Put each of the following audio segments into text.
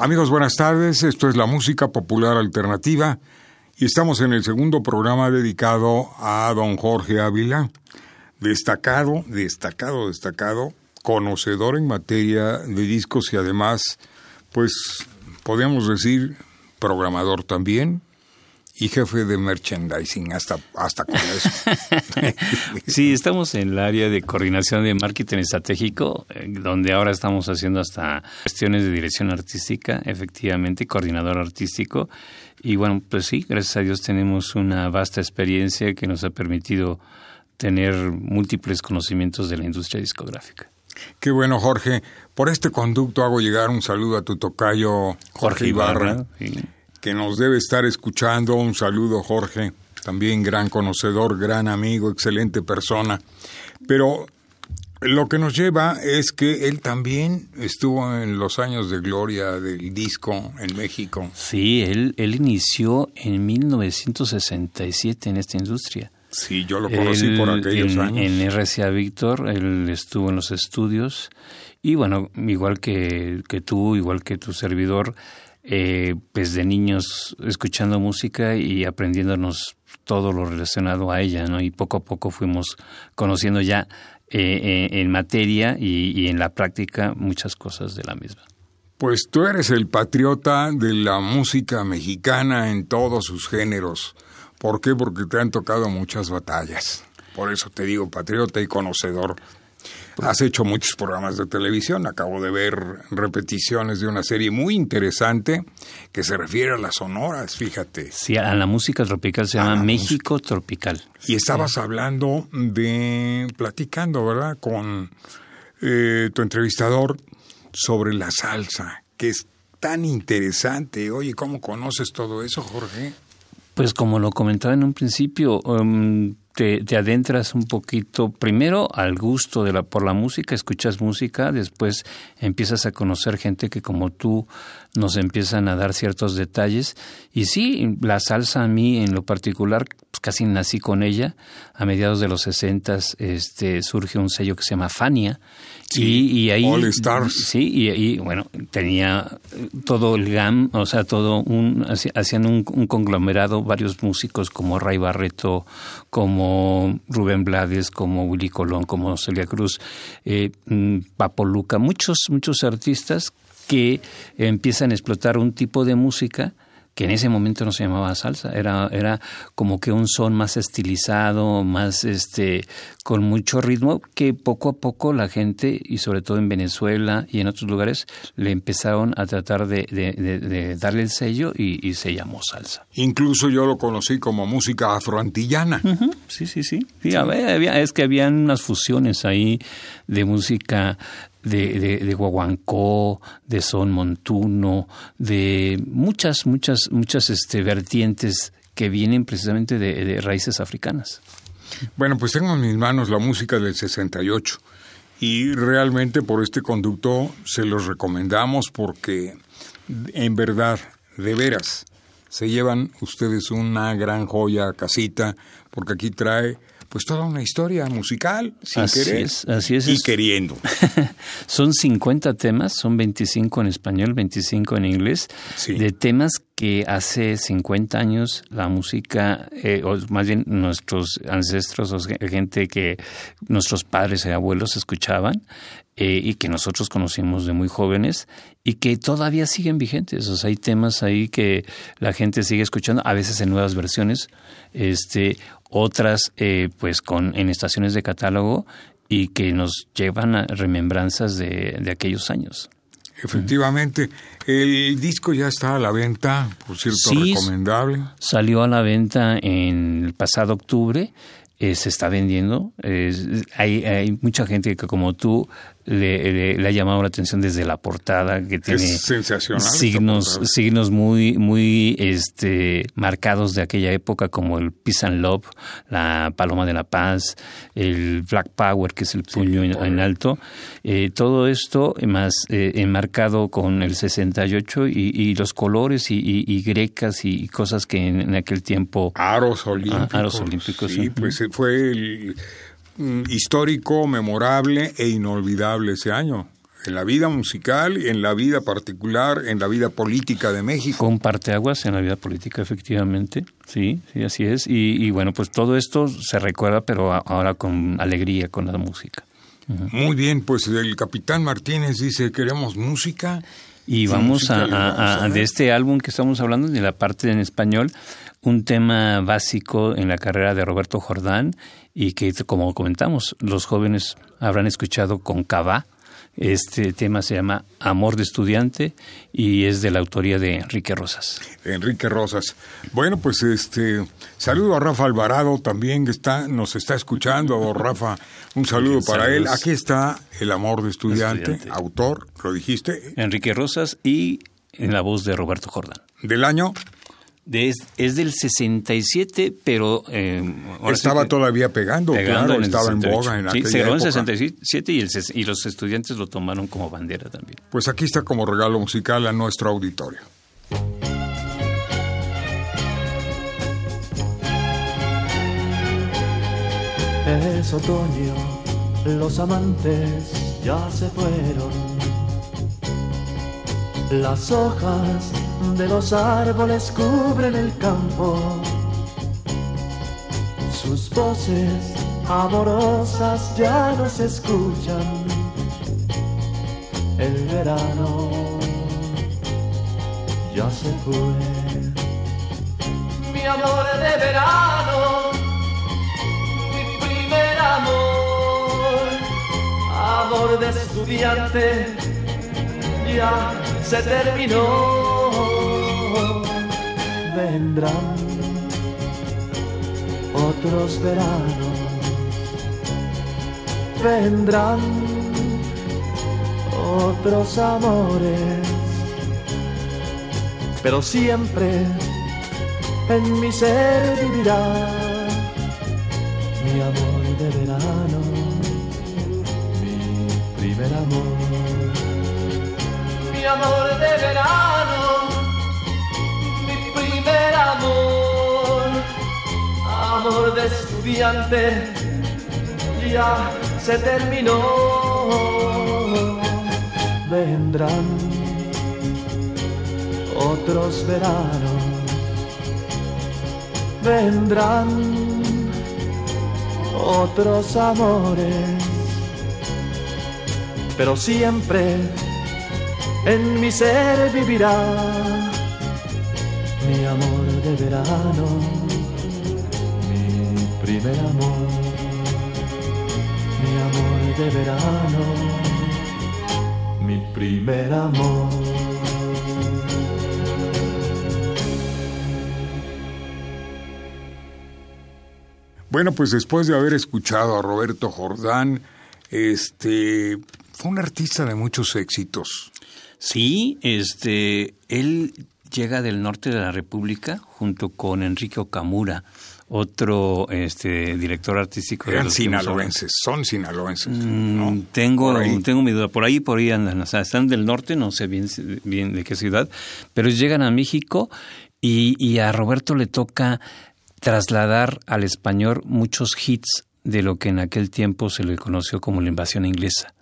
Amigos, buenas tardes. Esto es la música popular alternativa y estamos en el segundo programa dedicado a don Jorge Ávila, destacado, destacado, destacado, conocedor en materia de discos y además, pues, podríamos decir, programador también, y jefe de merchandising, hasta, hasta con eso. sí, estamos en el área de coordinación de marketing estratégico, eh, donde ahora estamos haciendo hasta cuestiones de dirección artística, efectivamente, coordinador artístico. Y bueno, pues sí, gracias a Dios tenemos una vasta experiencia que nos ha permitido tener múltiples conocimientos de la industria discográfica. Qué bueno, Jorge. Por este conducto hago llegar un saludo a tu tocayo Jorge, Ibarra que nos debe estar escuchando. Un saludo, Jorge, también gran conocedor, gran amigo, excelente persona. Pero lo que nos lleva es que él también estuvo en los años de gloria del disco en México. Sí, él, él inició en 1967 en esta industria. Sí, yo lo conocí por aquellos años. En RCA Víctor, él estuvo en los estudios y bueno, igual que, que tú, igual que tu servidor, eh, pues de niños escuchando música y aprendiéndonos todo lo relacionado a ella, ¿no? Y poco a poco fuimos conociendo ya eh, eh, en materia y, y en la práctica muchas cosas de la misma. Pues tú eres el patriota de la música mexicana en todos sus géneros. ¿Por qué? Porque te han tocado muchas batallas. Por eso te digo patriota y conocedor Has hecho muchos programas de televisión, acabo de ver repeticiones de una serie muy interesante que se refiere a las sonoras, fíjate. Sí, a la música tropical se llama México Tropical. Y estabas hablando de, platicando, ¿verdad?, con eh, tu entrevistador sobre la salsa, que es tan interesante. Oye, ¿cómo conoces todo eso, Jorge? Pues como lo comentaba en un principio, um, te, adentras un poquito, primero al gusto de la, por la música, escuchas música, después empiezas a conocer gente que como tú nos empiezan a dar ciertos detalles. Y sí, la salsa a mí en lo particular, pues casi nací con ella. A mediados de los 60 este, surge un sello que se llama Fania. Y, ahí... All Stars. Sí, y ahí, bueno, tenía todo el GAM, o sea, todo un... Hacían un, un conglomerado, varios músicos como Ray Barreto, como Rubén Blades, como Willy Colón, como Celia Cruz, eh, mm, Papo Luca, muchos, muchos artistas que empiezan a explotar un tipo de música que en ese momento no se llamaba salsa, era, era como que un son más estilizado, más este, con mucho ritmo, que poco a poco la gente, y sobre todo en Venezuela y en otros lugares, le empezaron a tratar de, darle el sello y, se llamó salsa. Incluso yo lo conocí como música afroantillana. Sí, sí, sí. es que habían unas fusiones ahí de música de, de, de, guaguancó, de son montuno, de muchas, muchas, muchas este, vertientes que vienen precisamente de, raíces africanas. Bueno, pues tengo en mis manos la música del 68 y realmente por este conducto se los recomendamos porque en verdad, de veras, se llevan ustedes una gran joya casita porque aquí trae pues toda una historia musical, sin así querer es, así es, y queriendo. son 50 temas, son 25 en español, 25 en inglés, de temas que hace 50 años la música, eh, o más bien nuestros ancestros, o gente que nuestros padres y abuelos escuchaban, eh, y que nosotros conocimos de muy jóvenes y que todavía siguen vigentes. O sea, hay temas ahí que la gente sigue escuchando, a veces en nuevas versiones, este, otras eh, pues con en estaciones de catálogo y que nos llevan a remembranzas de, de aquellos años. Efectivamente, el disco ya está a la venta, por cierto, recomendable. Salió a la venta en el pasado octubre, eh, se está vendiendo. hay, hay mucha gente que como tú le, ha llamado la atención desde la portada que tiene signos signos muy muy este marcados de aquella época como el Peace and Love la Paloma de la Paz el Black Power que es el puño en, alto. Eh, todo esto más eh, enmarcado con el 68 y, y los colores y, y, grecas y cosas que en, aquel tiempo aros olímpicos ah, aros olímpicos. sí, pues fue el histórico, memorable e inolvidable ese año. En la vida musical, en la vida particular, en la vida política de México. Con parteaguas en la vida política, efectivamente. Sí, sí, así es. Y, bueno, pues todo esto se recuerda, pero ahora con alegría, con la música. Muy bien, pues el capitán Martínez dice, queremos música. Y vamos a, de este álbum que estamos hablando, de la parte en español, un tema básico en la carrera de Roberto Jordán y que, como comentamos, los jóvenes habrán escuchado con Cava. Este tema se llama Amor de Estudiante y es de la autoría de Enrique Rosas. Enrique Rosas. Bueno, pues este saludo a Rafa Alvarado también que está nos está escuchando. Rafa, un saludo para él. Aquí está El Amor de estudiante, autor, lo dijiste. Enrique Rosas y en la voz de Roberto Jordán. ¿Del año? Es, del 67, pero... Eh, estaba todavía pegando, claro, estaba en boga en sí, se grabó en 67 y, el, y los estudiantes lo tomaron como bandera también. Pues aquí está como regalo musical a nuestro auditorio. Es otoño, los amantes ya se fueron. Las hojas de los árboles cubren el campo. Sus voces amorosas ya no se escuchan. El verano ya se fue. Mi amor de verano, mi primer amor, amor de estudiante, ya se terminó vendrán otros veranos, vendrán otros amores, pero siempre en mi ser vivirá mi amor ya se terminó. Vendrán otros veranos, vendrán otros amores, pero siempre en mi ser vivirá mi amor de verano, mi primer amor, mi amor de verano, mi primer amor. Bueno, pues después de haber escuchado a Roberto Jordán, este fue un artista de muchos éxitos. Sí, este, él llega del norte de la República junto con Enrique Okamura, otro este, director artístico. Eran sinaloenses, son sinaloenses. Mm, tengo, tengo mi duda, por ahí, por ahí andan, o sea, están del norte, no sé bien, bien de qué ciudad, pero llegan a México y, y a Roberto le toca trasladar al español muchos hits de lo que en aquel tiempo se le conoció como la invasión inglesa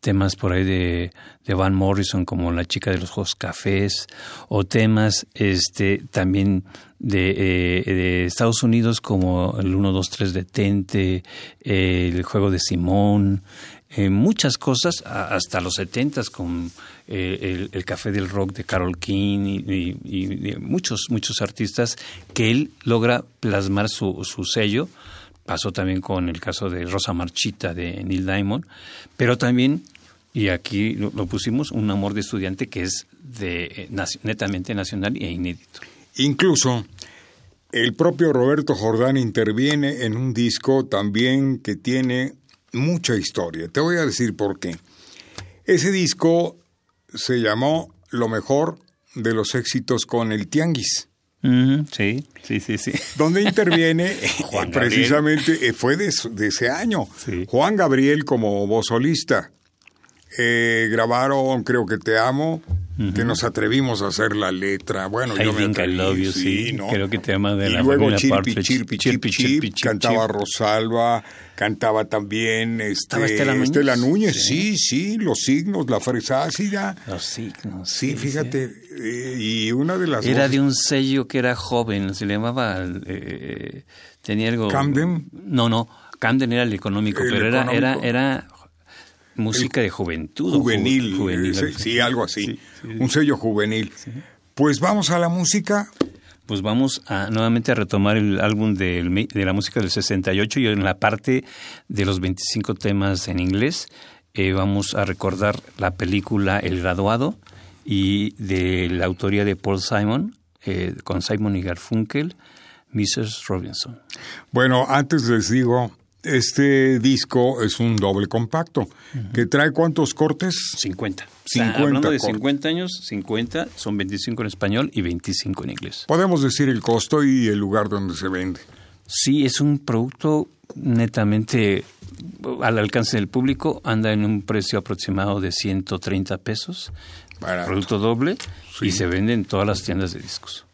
temas por ahí de, de, Van Morrison como La chica de los juegos cafés o temas este también de, eh, de Estados Unidos como el 1, 2, 3 Detente, eh, el juego de Simón, eh, muchas cosas, hasta los 70 con el, el, Café del Rock de Carol King y, muchos, muchos artistas que él logra plasmar su, su sello Pasó también con el caso de Rosa Marchita de Neil Diamond, pero también Y aquí lo, pusimos un amor de estudiante que es de eh, netamente nacional e inédito. Incluso el propio Roberto Jordán interviene en un disco también que tiene mucha historia. Te voy a decir por qué. Ese disco se llamó Lo mejor de los éxitos con el Tianguis. sí, sí, sí, sí. Donde interviene precisamente, eh, fue de, ese año, Juan Gabriel como voz solista. Eh, grabaron Creo que te amo, que nos atrevimos a hacer la letra. Bueno, yo me atreví, sí, Creo que te ama de y la luego Chirpi, Chirpi, Chirpi, Chirpi, cantaba Rosalba, cantaba también este, Estela Núñez. sí, sí, los signos, la fresa ácida. Los signos. Sí, fíjate, eh, y una de las Era de un sello que era joven, se le llamaba eh, tenía algo Camden. No, no, Camden era el económico, pero era era era Música de juventud. Juvenil, sí, algo así. Un sello juvenil. Pues vamos a la música. Pues vamos a nuevamente a retomar el álbum de, la música del 68 y en la parte de los 25 temas en inglés eh, vamos a recordar la película El Graduado y de la autoría de Paul Simon, eh, con Simon y Garfunkel, Mrs. Robinson. Bueno, antes les digo este disco es un doble compacto, que trae cuántos cortes? 50. 50 hablando de 50 años, 50 son 25 en español y 25 en inglés. Podemos decir el costo y el lugar donde se vende. Sí, es un producto netamente al alcance del público, anda en un precio aproximado de 130 pesos, producto doble, y se vende en todas las tiendas de discos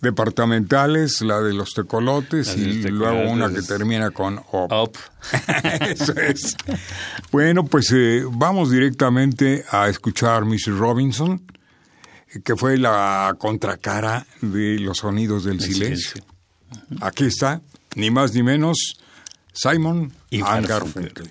departamentales, la de los tecolotes y luego una que termina con op. Eso es. Bueno, pues eh, vamos directamente a escuchar Mrs. Robinson, que fue la contracara de los sonidos del silencio. Aquí está, ni más ni menos, Simon y Garfunkel.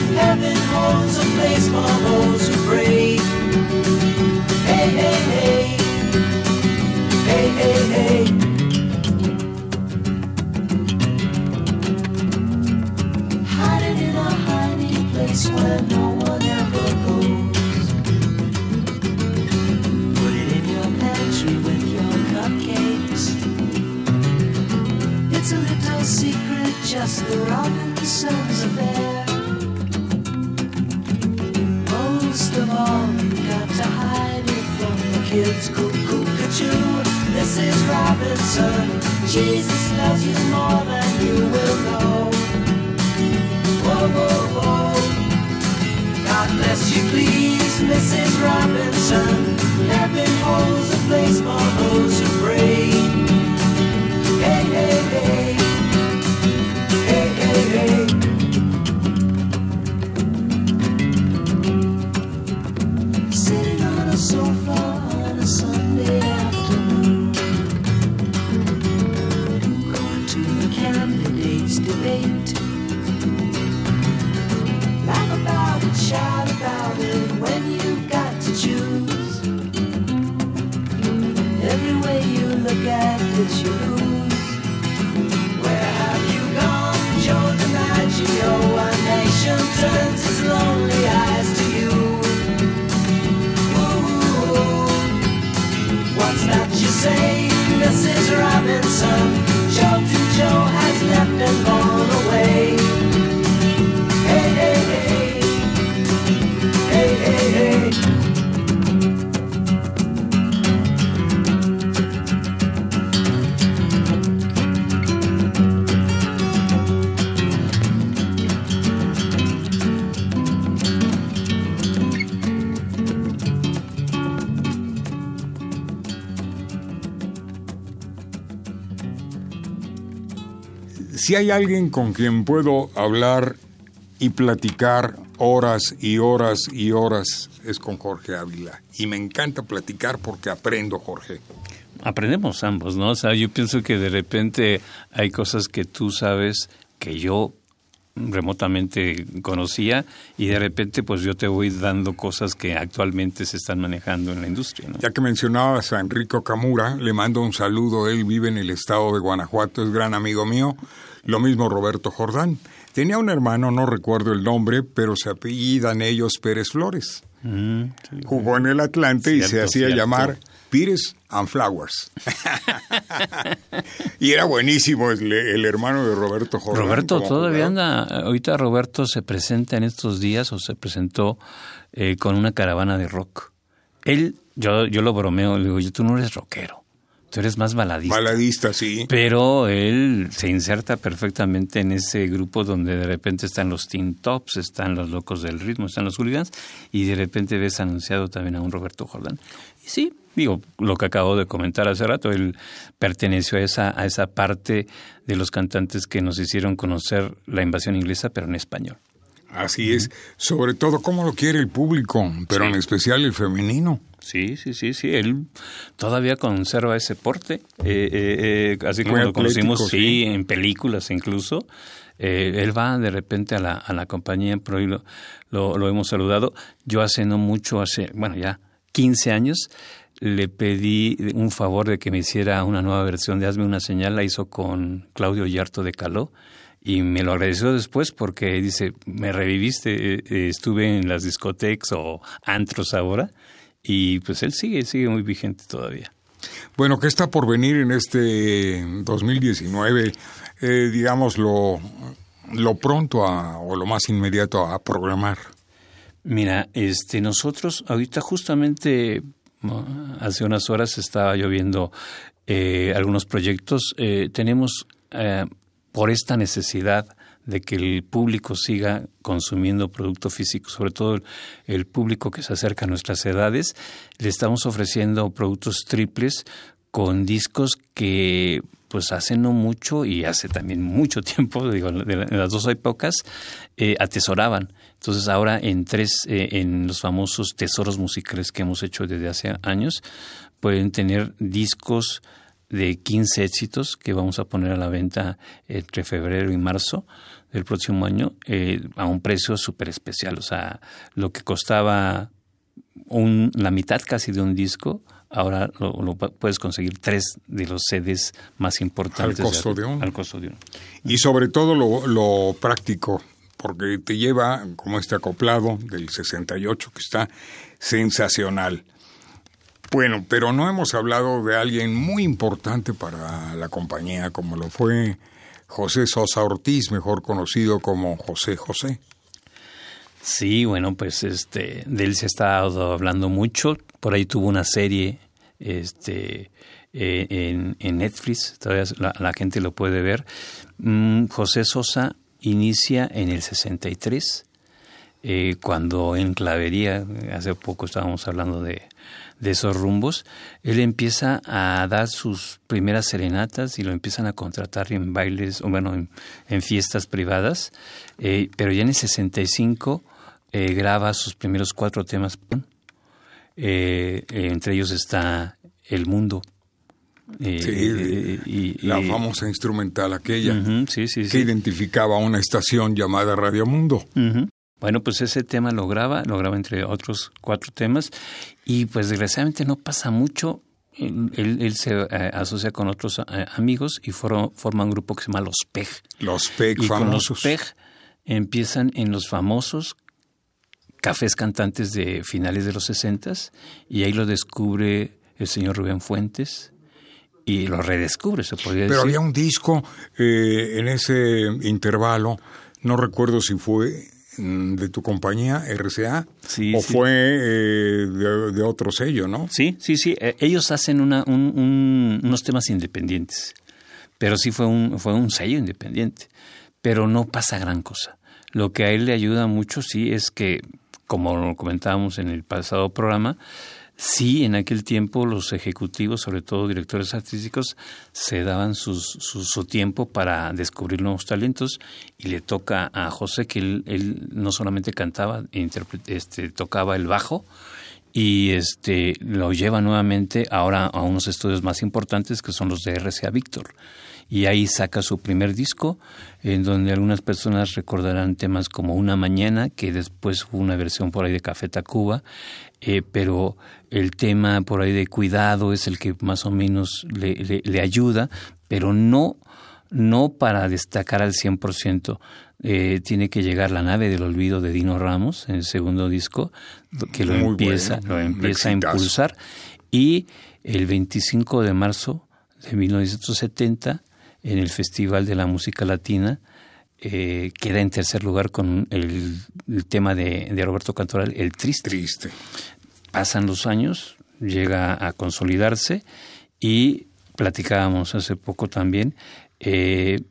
Heaven holds a place for those who pray. Hey, hey, hey. Hey, hey, hey. Hiding in a hiding place where no one ever goes. Put it in your pantry with your cupcakes. It's a little secret, just the robin Robinsons a there. it's cuckoo cuckoo. Mrs. Robinson, Jesus loves you more than you will know. Whoa, whoa, whoa. God bless you, please, Mrs. Robinson. Heaven holds a place for those who pray. Si hay alguien con quien puedo hablar y platicar horas y horas y horas, es con Jorge Ávila. Y me encanta platicar porque aprendo, Jorge. Aprendemos ambos, ¿no? O sea, yo pienso que de repente hay cosas que tú sabes que yo remotamente conocía y de repente pues yo te voy dando cosas que actualmente se están manejando en la industria, ¿no? Ya que mencionabas a Enrico Camura, le mando un saludo. Él vive en el estado de Guanajuato, es gran amigo mío. Lo mismo Roberto Jordán. Tenía un hermano, no recuerdo el nombre, pero se apellidan ellos Pérez Flores. Mm, sí. Jugó en el Atlante y se hacía cierto. llamar Pires and Flowers. y era buenísimo el, el hermano de Roberto Jordán. Roberto todavía jugador. anda, ahorita Roberto se presenta en estos días o se presentó eh, con una caravana de rock. Él, yo, yo lo bromeo, le digo, yo, tú no eres rockero, tú eres más baladista. Baladista, sí. Pero él se inserta perfectamente en ese grupo donde de repente están los Teen Tops, están los Locos del Ritmo, están los Hooligans, y de repente ves anunciado también a un Roberto Jordán. Y sí, digo, lo que acabo de comentar hace rato, él perteneció a esa, a esa parte de los cantantes que nos hicieron conocer la invasión inglesa, pero en español. Así es. Sobre todo, cómo lo quiere el público, pero en especial el femenino. Sí, sí, sí, sí. Él todavía conserva ese porte, eh, eh, eh, así como Muy lo conocimos, sí. en películas incluso. Eh, él va de repente a la, a la compañía, pero hoy lo, lo, lo hemos saludado. Yo hace no mucho, hace, bueno, ya 15 años, le pedí un favor de que me hiciera una nueva versión de Hazme una señal, la hizo con Claudio Yarto de Caló. Y me lo agradeció después porque dice, me reviviste, eh, eh, estuve en las discotecas o antros ahora, y pues él sigue, sigue muy vigente todavía. Bueno, ¿qué está por venir en este 2019? Eh, digamos, lo, lo pronto a- o lo más inmediato a programar. Mira, este, nosotros ahorita justamente hace unas horas estaba yo viendo eh, algunos proyectos. Eh, tenemos eh, por esta necesidad de que el público siga consumiendo producto físico, sobre todo el, público que se acerca a nuestras edades, le estamos ofreciendo productos triples con discos que pues hace no mucho y hace también mucho tiempo, digo, en las dos épocas, eh, atesoraban. Entonces ahora en tres, eh, en los famosos tesoros musicales que hemos hecho desde hace años, pueden tener discos de 15 éxitos que vamos a poner a la venta entre febrero y marzo del próximo año eh, a un precio súper especial. O sea, lo que costaba un, la mitad casi de un disco, ahora lo, lo pu- puedes conseguir tres de los CDs más importantes. Al costo de uno. Al costo de uno. Y sobre todo lo, lo práctico, porque te lleva como este acoplado del 68 que está sensacional. Bueno, pero no hemos hablado de alguien muy importante para la compañía, como lo fue José Sosa Ortiz, mejor conocido como José José. Sí, bueno, pues este, de él se ha estado hablando mucho. Por ahí tuvo una serie este, eh, en, en Netflix, todavía la, la gente lo puede ver. Mm, José Sosa inicia en el 63, eh, cuando en Clavería, hace poco estábamos hablando de, esos rumbos, él empieza a dar sus primeras serenatas y lo empiezan a contratar en bailes, o bueno, en, fiestas privadas, eh, pero ya en el 65 eh, graba sus primeros cuatro temas, entre ellos está El Mundo. Sí, y- la famosa instrumental aquella Ujú, sí, sí, que identificaba una estación llamada Radio Mundo. Bueno, pues ese tema lo graba, lo graba entre otros cuatro temas y pues desgraciadamente no pasa mucho él, él- él se eh, asocia con otros eh, amigos y foro- forma un grupo que se llama Los PEG. Los y con famosos. los PEG empiezan en los famosos cafés cantantes de finales de los 60 y ahí lo descubre el señor Rubén Fuentes y lo redescubre, se podría Pero decir. había un disco eh, en ese intervalo, no recuerdo si fue mm, de tu compañía, RCA, Sí, o sí. fue eh, de, de otro sello, ¿no? Sí, sí, sí. eh, ellos hacen una, un- un- unos temas independientes, pero sí fue un, fue un sello independiente. Pero no pasa gran cosa. Lo que a él le ayuda mucho, sí, es que, como lo comentábamos en el pasado programa, sí, en aquel tiempo los ejecutivos, sobre todo directores artísticos, se daban sus, su, su tiempo para descubrir nuevos talentos y le toca a José que él, no solamente cantaba, este, tocaba el bajo, y este lo lleva nuevamente ahora a unos estudios más importantes que son los de RCA Víctor. Y ahí saca su primer disco, en donde algunas personas recordarán temas como Una Mañana, que después hubo una versión por ahí de Café Tacuba, eh, pero el tema por ahí de cuidado es el que más o menos le, le- le ayuda, pero no, no para destacar al 100%. Eh, tiene que llegar La nave del olvido de Dino Ramos en el segundo disco, que lo Muy empieza, bueno, lo empieza a impulsar. Y el 25 de marzo de 1970, en el Festival de la Música Latina, eh, queda en tercer lugar con el, el tema de, de Roberto Cantoral, El Triste Triste. pasan los años, llega a consolidarse y platicábamos hace poco también, eh,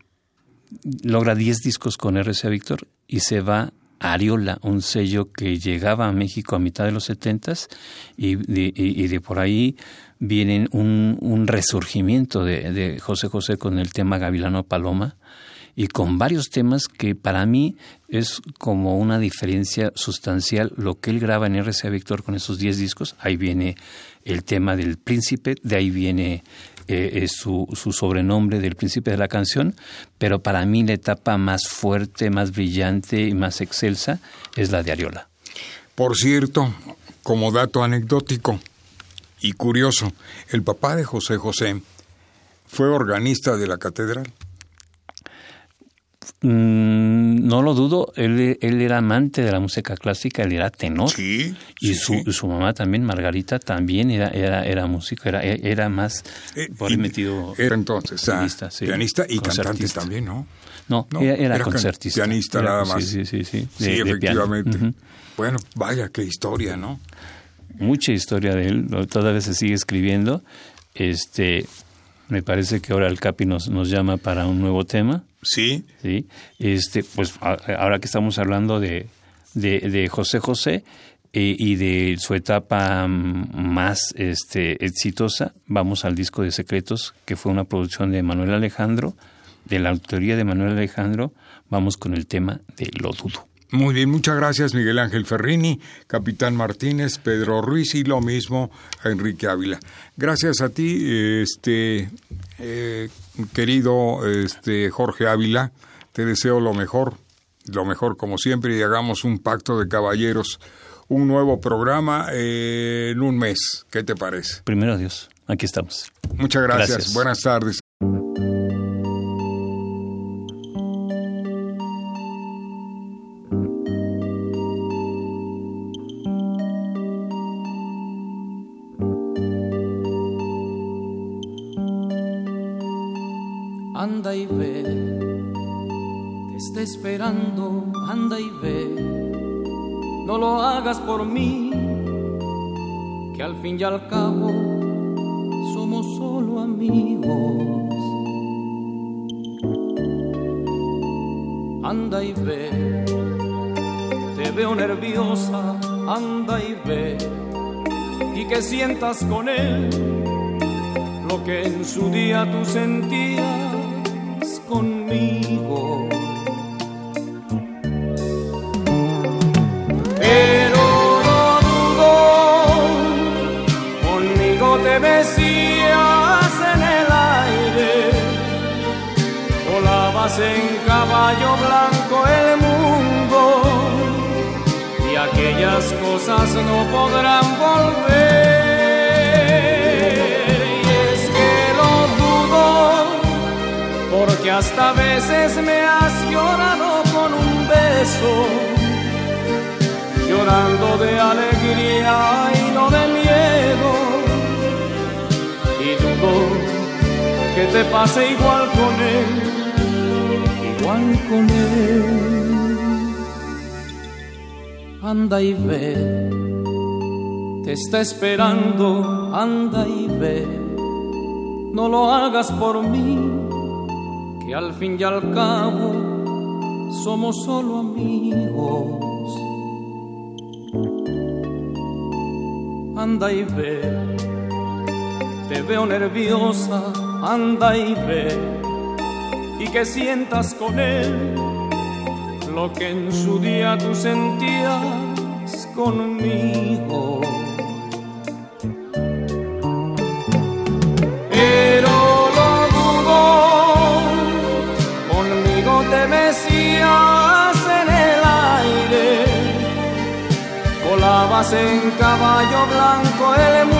logra 10 discos con RCA Víctor y se va a Ariola, un sello que llegaba a México a mitad de los 70 y de, y- y de por ahí vienen un, resurgimiento de, de José José con el tema Gavilano Paloma y con varios temas que para mí es como una diferencia sustancial lo que él graba en RCA Víctor con esos 10 discos. Ahí viene el tema del príncipe, de ahí viene eh, eh, su, su sobrenombre del príncipe de la canción, pero para mí la etapa más fuerte, más brillante y más excelsa es la de Ariola. Por cierto, como dato anecdótico y curioso, el papá de José José fue organista de la catedral. Mm, no lo dudo, él, él era amante de la música clásica, él era tenor. Sí, Y sí, su, sí. su mamá también, Margarita, también era, era, era músico, era, era más Eh, por y metido. Era entonces ah, pianista, sí, pianista y cantante también, ¿no? No, No, era, era concertista. pianista nada más. Sí, sí, sí. Sí, de- de piano. efectivamente. Bueno, vaya, qué historia, ¿no? Mucha historia de él, todavía se sigue escribiendo. Este, me parece que ahora el Capi nos, nos llama para un nuevo tema. Sí, ¿sí? Este, pues ahora que estamos hablando de, de, de José José eh, y de su etapa mm, más este, exitosa, vamos al disco de Secretos, que fue una producción de Manuel Alejandro, de la autoría de Manuel Alejandro, vamos con el tema de Lo Dudo. Muy bien, muchas gracias Miguel Ángel Ferrini, Capitán Martínez, Pedro Ruiz y lo mismo a Enrique Ávila. Gracias a ti, este eh, querido este Jorge Ávila, te deseo lo mejor, lo mejor como siempre y hagamos un pacto de caballeros, un nuevo programa eh, en un mes. ¿Qué te parece? Primero Dios, aquí estamos. Muchas gracias. Gracias. Buenas tardes. Esperando, anda y ve. No lo hagas por mí, que al fin y al cabo somos solo amigos. Anda y ve, te veo nerviosa, anda y ve, y que sientas con él lo que en su día tú sentías conmigo. que mecías en el aire, volabas en caballo blanco el mundo. Y aquellas cosas no podrán volver. Y es que lo dudo, porque hasta a veces me has llorado con un beso, llorando de alegría y no de miedo que te pase igual con él, igual con él. Anda y ve, te está esperando, anda y ve, no lo hagas por mí que al fin y al cabo somos solo amigos. Anda y ve, te veo nerviosa, anda y ve, y que sientas con él lo que en su día tú sentías conmigo. en el aire, volabas en caballo blanco el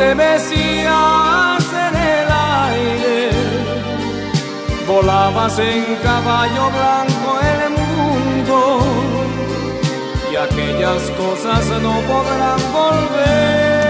te besías en el aire, volabas en caballo blanco el mundo y aquellas cosas no podrán volver.